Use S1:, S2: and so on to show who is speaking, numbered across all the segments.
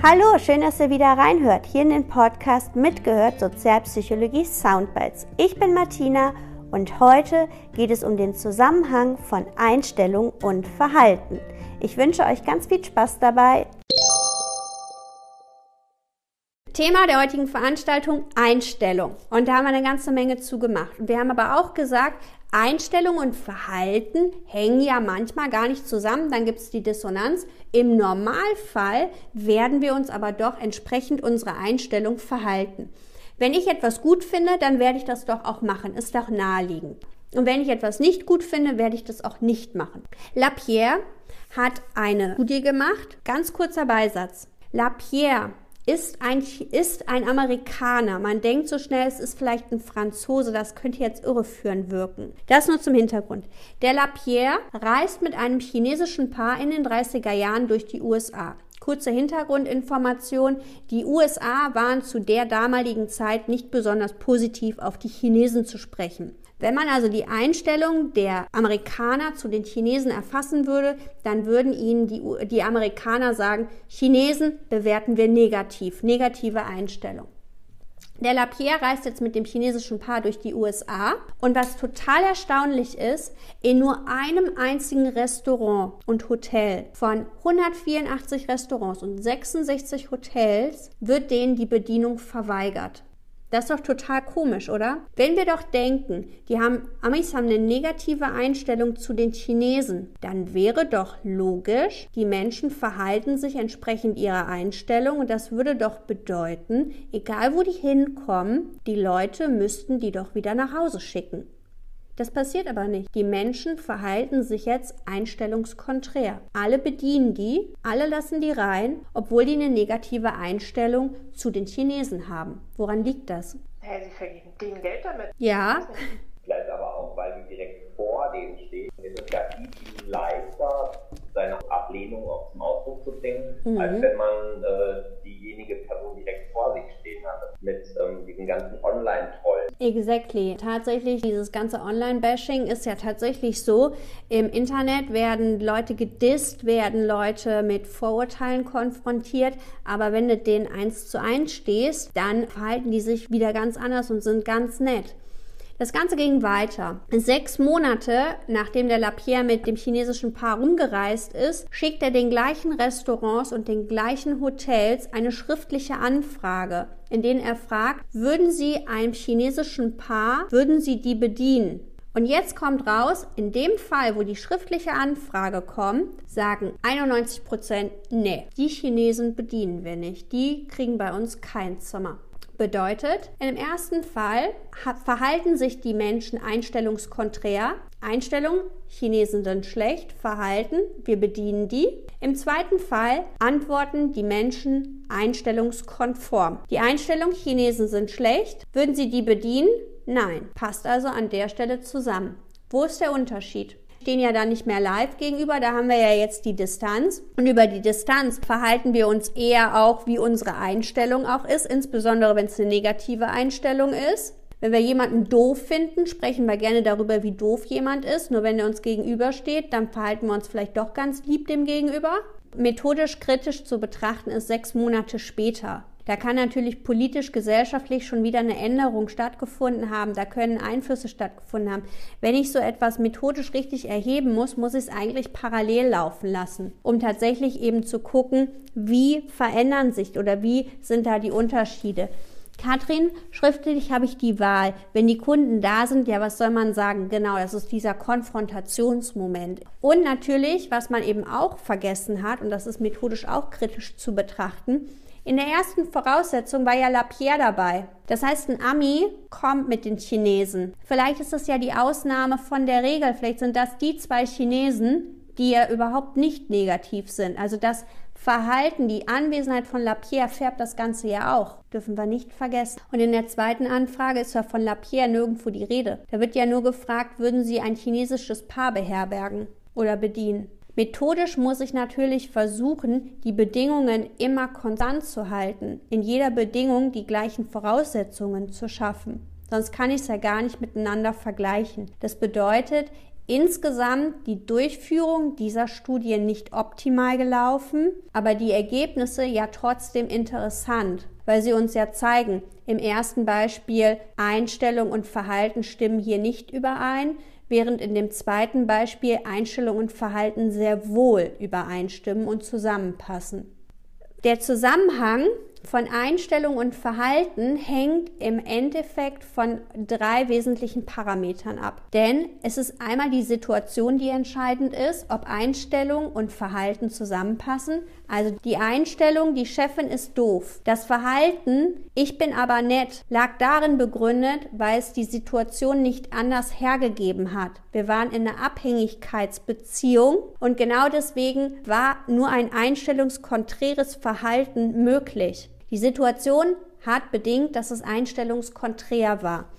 S1: Hallo, schön, dass ihr wieder reinhört. Hier in den Podcast Mitgehört Sozialpsychologie Soundbites. Ich bin Martina und heute geht es um den Zusammenhang von Einstellung und Verhalten. Ich wünsche euch ganz viel Spaß dabei. Thema der heutigen Veranstaltung Einstellung. Und da haben wir eine ganze Menge zu gemacht. Und wir haben aber auch gesagt, Einstellung und Verhalten hängen ja manchmal gar nicht zusammen, dann gibt es die Dissonanz. Im Normalfall werden wir uns aber doch entsprechend unserer Einstellung verhalten. Wenn ich etwas gut finde, dann werde ich das doch auch machen, ist doch naheliegend. Und wenn ich etwas nicht gut finde, werde ich das auch nicht machen. Lapierre hat eine Studie gemacht, ganz kurzer Beisatz. Lapierre ist ein, ist ein Amerikaner. Man denkt so schnell, es ist vielleicht ein Franzose. Das könnte jetzt irreführend wirken. Das nur zum Hintergrund. Der Lapierre reist mit einem chinesischen Paar in den 30er Jahren durch die USA. Kurze Hintergrundinformation. Die USA waren zu der damaligen Zeit nicht besonders positiv auf die Chinesen zu sprechen. Wenn man also die Einstellung der Amerikaner zu den Chinesen erfassen würde, dann würden ihnen die, die Amerikaner sagen, Chinesen bewerten wir negativ, negative Einstellung. Der Lapierre reist jetzt mit dem chinesischen Paar durch die USA und was total erstaunlich ist, in nur einem einzigen Restaurant und Hotel von 184 Restaurants und 66 Hotels wird denen die Bedienung verweigert. Das ist doch total komisch, oder? Wenn wir doch denken, die haben, Amis haben eine negative Einstellung zu den Chinesen, dann wäre doch logisch, die Menschen verhalten sich entsprechend ihrer Einstellung und das würde doch bedeuten, egal wo die hinkommen, die Leute müssten die doch wieder nach Hause schicken. Das passiert aber nicht. Die Menschen verhalten sich jetzt einstellungskonträr. Alle bedienen die, alle lassen die rein, obwohl die eine negative Einstellung zu den Chinesen haben. Woran liegt das?
S2: Hey, sie verdienen Geld damit.
S1: Ja.
S3: Vielleicht aber auch, weil sie direkt vor denen stehen. Es ist ja viel leichter, seine Ablehnung auch zum Ausdruck zu bringen, mhm. als wenn man äh, diejenige Person direkt vor sich stehen hat mit ähm, diesen ganzen Online-Trollen.
S1: Exactly. Tatsächlich, dieses ganze Online-Bashing ist ja tatsächlich so. Im Internet werden Leute gedisst, werden Leute mit Vorurteilen konfrontiert, aber wenn du denen eins zu eins stehst, dann verhalten die sich wieder ganz anders und sind ganz nett. Das Ganze ging weiter. Sechs Monate nachdem der Lapierre mit dem chinesischen Paar rumgereist ist, schickt er den gleichen Restaurants und den gleichen Hotels eine schriftliche Anfrage, in denen er fragt, würden Sie einem chinesischen Paar, würden Sie die bedienen? Und jetzt kommt raus, in dem Fall, wo die schriftliche Anfrage kommt, sagen 91 Prozent, nee, die Chinesen bedienen wir nicht. Die kriegen bei uns kein Zimmer. Bedeutet, im ersten Fall verhalten sich die Menschen einstellungskonträr. Einstellung, Chinesen sind schlecht, Verhalten, wir bedienen die. Im zweiten Fall antworten die Menschen einstellungskonform. Die Einstellung, Chinesen sind schlecht, würden sie die bedienen? Nein, passt also an der Stelle zusammen. Wo ist der Unterschied? Stehen ja da nicht mehr live gegenüber, da haben wir ja jetzt die Distanz. Und über die Distanz verhalten wir uns eher auch, wie unsere Einstellung auch ist, insbesondere wenn es eine negative Einstellung ist. Wenn wir jemanden doof finden, sprechen wir gerne darüber, wie doof jemand ist. Nur wenn er uns gegenübersteht, dann verhalten wir uns vielleicht doch ganz lieb dem gegenüber. Methodisch kritisch zu betrachten ist sechs Monate später. Da kann natürlich politisch, gesellschaftlich schon wieder eine Änderung stattgefunden haben. Da können Einflüsse stattgefunden haben. Wenn ich so etwas methodisch richtig erheben muss, muss ich es eigentlich parallel laufen lassen, um tatsächlich eben zu gucken, wie verändern sich oder wie sind da die Unterschiede. Katrin, schriftlich habe ich die Wahl. Wenn die Kunden da sind, ja, was soll man sagen? Genau, das ist dieser Konfrontationsmoment. Und natürlich, was man eben auch vergessen hat, und das ist methodisch auch kritisch zu betrachten, in der ersten Voraussetzung war ja Lapierre dabei. Das heißt, ein Ami kommt mit den Chinesen. Vielleicht ist das ja die Ausnahme von der Regel. Vielleicht sind das die zwei Chinesen, die ja überhaupt nicht negativ sind. Also das Verhalten, die Anwesenheit von Lapierre färbt das Ganze ja auch. Dürfen wir nicht vergessen. Und in der zweiten Anfrage ist ja von Lapierre nirgendwo die Rede. Da wird ja nur gefragt, würden Sie ein chinesisches Paar beherbergen oder bedienen? Methodisch muss ich natürlich versuchen, die Bedingungen immer konstant zu halten, in jeder Bedingung die gleichen Voraussetzungen zu schaffen. Sonst kann ich es ja gar nicht miteinander vergleichen. Das bedeutet, insgesamt die Durchführung dieser Studie nicht optimal gelaufen, aber die Ergebnisse ja trotzdem interessant, weil sie uns ja zeigen, im ersten Beispiel Einstellung und Verhalten stimmen hier nicht überein, während in dem zweiten Beispiel Einstellung und Verhalten sehr wohl übereinstimmen und zusammenpassen. Der Zusammenhang von Einstellung und Verhalten hängt im Endeffekt von drei wesentlichen Parametern ab. Denn es ist einmal die Situation, die entscheidend ist, ob Einstellung und Verhalten zusammenpassen. Also die Einstellung, die Chefin ist doof. Das Verhalten, ich bin aber nett, lag darin begründet, weil es die Situation nicht anders hergegeben hat. Wir waren in einer Abhängigkeitsbeziehung und genau deswegen war nur ein einstellungskonträres Verhalten möglich. Die Situation hat bedingt, dass es einstellungskonträr war.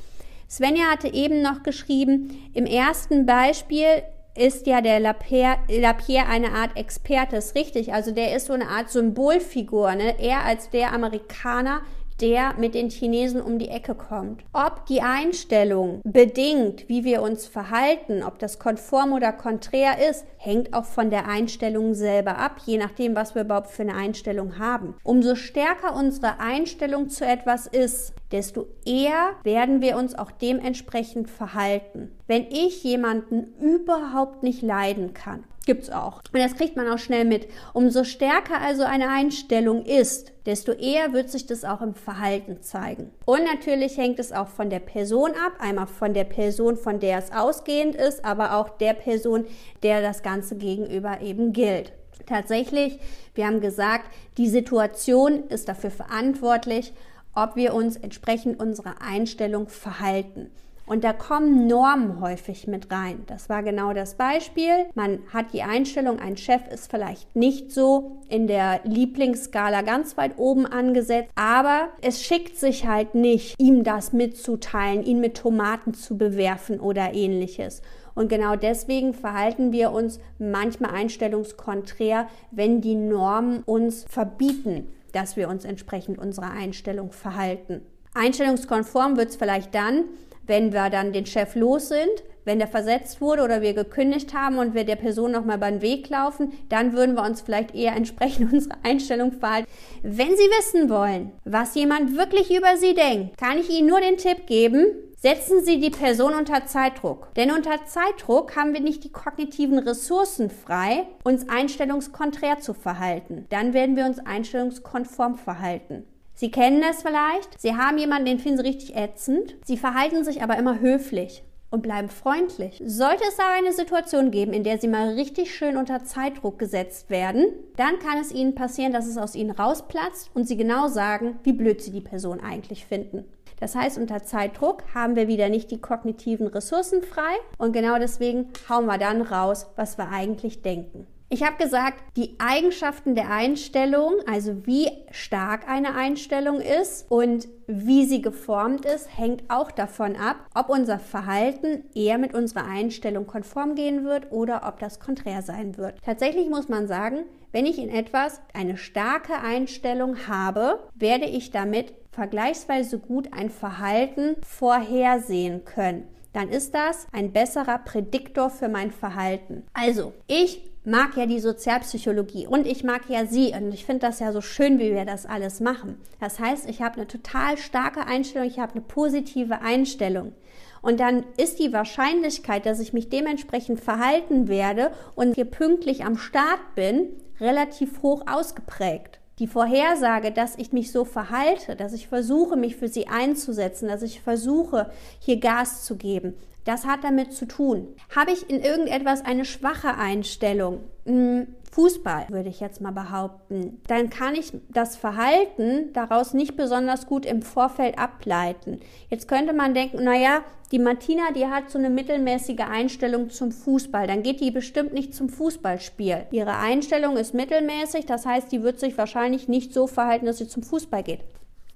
S1: Svenja hatte eben noch geschrieben, im ersten Beispiel ist ja der Lapierre, Lapierre eine Art Experte, ist richtig. Also der ist so eine Art Symbolfigur. Ne? Er als der Amerikaner, der mit den Chinesen um die Ecke kommt. Ob die Einstellung bedingt, wie wir uns verhalten, ob das konform oder konträr ist, hängt auch von der Einstellung selber ab, je nachdem, was wir überhaupt für eine Einstellung haben. Umso stärker unsere Einstellung zu etwas ist, desto eher werden wir uns auch dementsprechend verhalten. Wenn ich jemanden überhaupt nicht leiden kann, gibt's auch. Und das kriegt man auch schnell mit. Umso stärker also eine Einstellung ist, desto eher wird sich das auch im Verhalten zeigen. Und natürlich hängt es auch von der Person ab, einmal von der Person, von der es ausgehend ist, aber auch der Person, der das Ganze gegenüber eben gilt. Tatsächlich, wir haben gesagt, die Situation ist dafür verantwortlich, ob wir uns entsprechend unserer Einstellung verhalten. Und da kommen Normen häufig mit rein. Das war genau das Beispiel. Man hat die Einstellung, ein Chef ist vielleicht nicht so in der Lieblingsskala ganz weit oben angesetzt, aber es schickt sich halt nicht, ihm das mitzuteilen, ihn mit Tomaten zu bewerfen oder ähnliches. Und genau deswegen verhalten wir uns manchmal einstellungskonträr, wenn die Normen uns verbieten, dass wir uns entsprechend unserer Einstellung verhalten. Einstellungskonform wird es vielleicht dann, wenn wir dann den Chef los sind, wenn der versetzt wurde oder wir gekündigt haben und wir der Person nochmal den Weg laufen, dann würden wir uns vielleicht eher entsprechend unserer Einstellung verhalten. Wenn Sie wissen wollen, was jemand wirklich über Sie denkt, kann ich Ihnen nur den Tipp geben, Setzen Sie die Person unter Zeitdruck. Denn unter Zeitdruck haben wir nicht die kognitiven Ressourcen frei, uns einstellungskonträr zu verhalten. Dann werden wir uns einstellungskonform verhalten. Sie kennen das vielleicht. Sie haben jemanden, den finden Sie richtig ätzend. Sie verhalten sich aber immer höflich und bleiben freundlich. Sollte es aber eine Situation geben, in der Sie mal richtig schön unter Zeitdruck gesetzt werden, dann kann es Ihnen passieren, dass es aus Ihnen rausplatzt und Sie genau sagen, wie blöd Sie die Person eigentlich finden. Das heißt, unter Zeitdruck haben wir wieder nicht die kognitiven Ressourcen frei und genau deswegen hauen wir dann raus, was wir eigentlich denken. Ich habe gesagt, die Eigenschaften der Einstellung, also wie stark eine Einstellung ist und wie sie geformt ist, hängt auch davon ab, ob unser Verhalten eher mit unserer Einstellung konform gehen wird oder ob das konträr sein wird. Tatsächlich muss man sagen, wenn ich in etwas eine starke Einstellung habe, werde ich damit vergleichsweise gut ein Verhalten vorhersehen können dann ist das ein besserer Prädiktor für mein Verhalten. Also, ich mag ja die Sozialpsychologie und ich mag ja sie und ich finde das ja so schön, wie wir das alles machen. Das heißt, ich habe eine total starke Einstellung, ich habe eine positive Einstellung. Und dann ist die Wahrscheinlichkeit, dass ich mich dementsprechend verhalten werde und hier pünktlich am Start bin, relativ hoch ausgeprägt. Die Vorhersage, dass ich mich so verhalte, dass ich versuche, mich für sie einzusetzen, dass ich versuche, hier Gas zu geben, das hat damit zu tun. Habe ich in irgendetwas eine schwache Einstellung? Hm, Fußball, würde ich jetzt mal behaupten, dann kann ich das Verhalten daraus nicht besonders gut im Vorfeld ableiten. Jetzt könnte man denken, naja, die Martina, die hat so eine mittelmäßige Einstellung zum Fußball, dann geht die bestimmt nicht zum Fußballspiel. Ihre Einstellung ist mittelmäßig, das heißt, die wird sich wahrscheinlich nicht so verhalten, dass sie zum Fußball geht.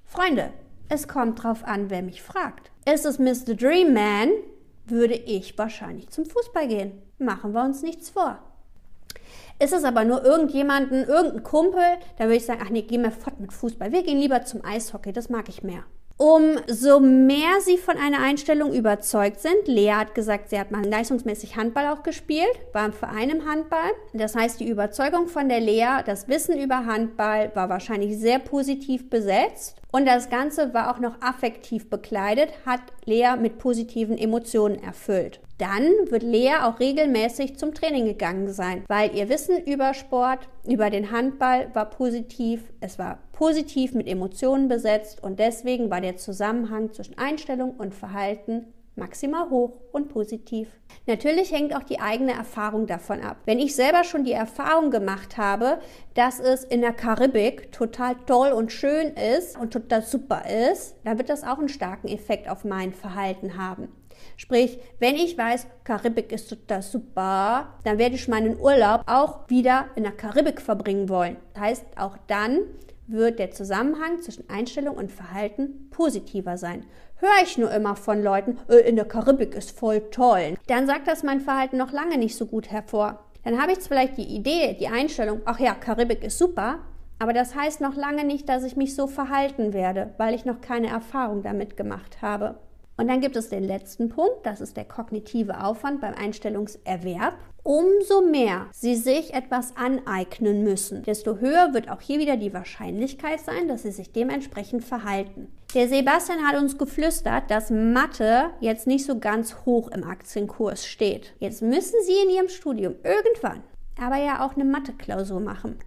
S1: Freunde, es kommt drauf an, wer mich fragt. Ist es Mr. Dream Man, würde ich wahrscheinlich zum Fußball gehen. Machen wir uns nichts vor. Ist es aber nur irgendjemanden, irgendein Kumpel, dann würde ich sagen, ach nee, geh mir fort mit Fußball. Wir gehen lieber zum Eishockey, das mag ich mehr. Umso mehr sie von einer Einstellung überzeugt sind, Lea hat gesagt, sie hat mal leistungsmäßig Handball auch gespielt, war im Verein im Handball. Das heißt, die Überzeugung von der Lea, das Wissen über Handball war wahrscheinlich sehr positiv besetzt. Und das Ganze war auch noch affektiv bekleidet, hat Lea mit positiven Emotionen erfüllt. Dann wird Lea auch regelmäßig zum Training gegangen sein, weil ihr Wissen über Sport, über den Handball war positiv. Es war positiv mit Emotionen besetzt und deswegen war der Zusammenhang zwischen Einstellung und Verhalten maximal hoch und positiv. Natürlich hängt auch die eigene Erfahrung davon ab. Wenn ich selber schon die Erfahrung gemacht habe, dass es in der Karibik total toll und schön ist und total super ist, dann wird das auch einen starken Effekt auf mein Verhalten haben. Sprich, wenn ich weiß, Karibik ist total super, dann werde ich meinen Urlaub auch wieder in der Karibik verbringen wollen. Das heißt, auch dann wird der Zusammenhang zwischen Einstellung und Verhalten positiver sein. Höre ich nur immer von Leuten, äh, in der Karibik ist voll toll, dann sagt das mein Verhalten noch lange nicht so gut hervor. Dann habe ich vielleicht die Idee, die Einstellung, ach ja, Karibik ist super, aber das heißt noch lange nicht, dass ich mich so verhalten werde, weil ich noch keine Erfahrung damit gemacht habe. Und dann gibt es den letzten Punkt, das ist der kognitive Aufwand beim Einstellungserwerb. Umso mehr Sie sich etwas aneignen müssen, desto höher wird auch hier wieder die Wahrscheinlichkeit sein, dass Sie sich dementsprechend verhalten. Der Sebastian hat uns geflüstert, dass Mathe jetzt nicht so ganz hoch im Aktienkurs steht. Jetzt müssen Sie in Ihrem Studium irgendwann aber ja auch eine Mathe-Klausur machen.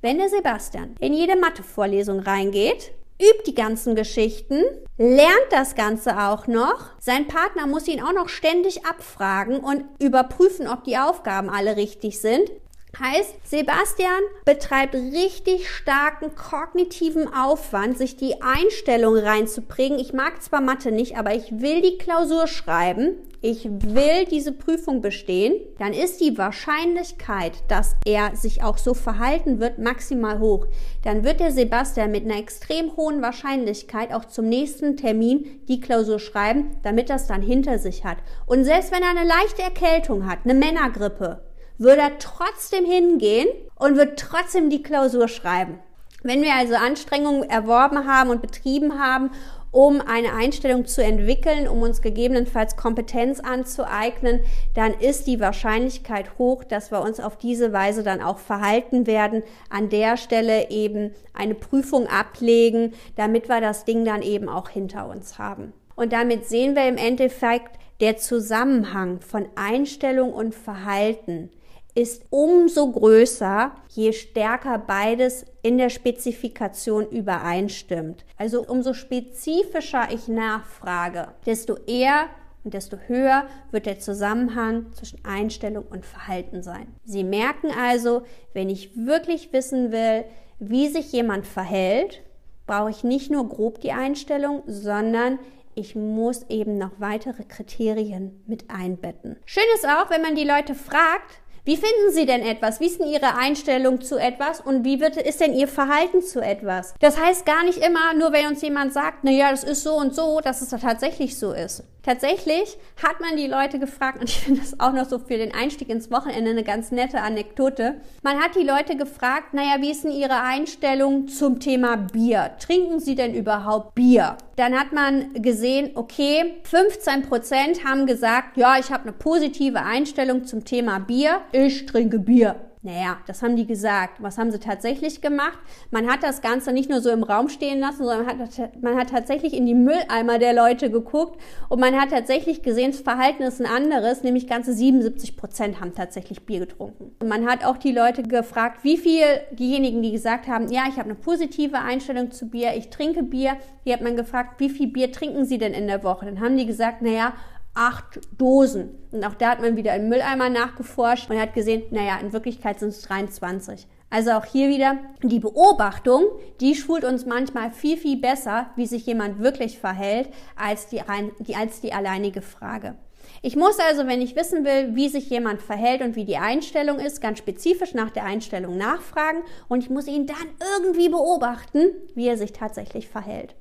S1: Wenn der Sebastian in jede Mathe-Vorlesung reingeht, übt die ganzen Geschichten, lernt das Ganze auch noch. Sein Partner muss ihn auch noch ständig abfragen und überprüfen, ob die Aufgaben alle richtig sind. Heißt, Sebastian betreibt richtig starken kognitiven Aufwand, sich die Einstellung reinzubringen. Ich mag zwar Mathe nicht, aber ich will die Klausur schreiben. Ich will diese Prüfung bestehen. Dann ist die Wahrscheinlichkeit, dass er sich auch so verhalten wird, maximal hoch. Dann wird der Sebastian mit einer extrem hohen Wahrscheinlichkeit auch zum nächsten Termin die Klausur schreiben, damit das dann hinter sich hat. Und selbst wenn er eine leichte Erkältung hat, eine Männergrippe, würde er trotzdem hingehen und wird trotzdem die Klausur schreiben. Wenn wir also Anstrengungen erworben haben und betrieben haben, um eine Einstellung zu entwickeln, um uns gegebenenfalls Kompetenz anzueignen, dann ist die Wahrscheinlichkeit hoch, dass wir uns auf diese Weise dann auch verhalten werden, an der Stelle eben eine Prüfung ablegen, damit wir das Ding dann eben auch hinter uns haben. Und damit sehen wir im Endeffekt der Zusammenhang von Einstellung und Verhalten ist umso größer, je stärker beides in der Spezifikation übereinstimmt. Also umso spezifischer ich nachfrage, desto eher und desto höher wird der Zusammenhang zwischen Einstellung und Verhalten sein. Sie merken also, wenn ich wirklich wissen will, wie sich jemand verhält, brauche ich nicht nur grob die Einstellung, sondern ich muss eben noch weitere Kriterien mit einbetten. Schön ist auch, wenn man die Leute fragt, wie finden Sie denn etwas? Wie ist denn Ihre Einstellung zu etwas und wie wird, ist denn Ihr Verhalten zu etwas? Das heißt gar nicht immer, nur wenn uns jemand sagt, na ja, das ist so und so, dass es tatsächlich so ist. Tatsächlich hat man die Leute gefragt, und ich finde das auch noch so für den Einstieg ins Wochenende eine ganz nette Anekdote. Man hat die Leute gefragt, naja, wie ist denn ihre Einstellung zum Thema Bier? Trinken sie denn überhaupt Bier? Dann hat man gesehen, okay, 15 Prozent haben gesagt, ja, ich habe eine positive Einstellung zum Thema Bier. Ich trinke Bier. Naja, das haben die gesagt. Was haben sie tatsächlich gemacht? Man hat das Ganze nicht nur so im Raum stehen lassen, sondern man hat, man hat tatsächlich in die Mülleimer der Leute geguckt und man hat tatsächlich gesehen, das Verhalten ist ein anderes, nämlich ganze 77 Prozent haben tatsächlich Bier getrunken. Und man hat auch die Leute gefragt, wie viel diejenigen, die gesagt haben, ja, ich habe eine positive Einstellung zu Bier, ich trinke Bier, die hat man gefragt, wie viel Bier trinken sie denn in der Woche? Dann haben die gesagt, naja, acht Dosen. Und auch da hat man wieder im Mülleimer nachgeforscht und hat gesehen, naja, in Wirklichkeit sind es 23. Also auch hier wieder die Beobachtung, die schult uns manchmal viel, viel besser, wie sich jemand wirklich verhält, als die, als die alleinige Frage. Ich muss also, wenn ich wissen will, wie sich jemand verhält und wie die Einstellung ist, ganz spezifisch nach der Einstellung nachfragen und ich muss ihn dann irgendwie beobachten, wie er sich tatsächlich verhält.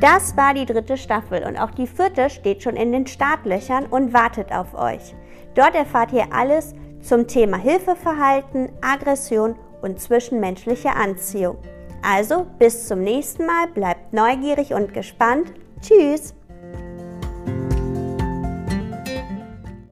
S1: Das war die dritte Staffel und auch die vierte steht schon in den Startlöchern und wartet auf euch. Dort erfahrt ihr alles zum Thema Hilfeverhalten, Aggression und zwischenmenschliche Anziehung. Also bis zum nächsten Mal, bleibt neugierig und gespannt. Tschüss!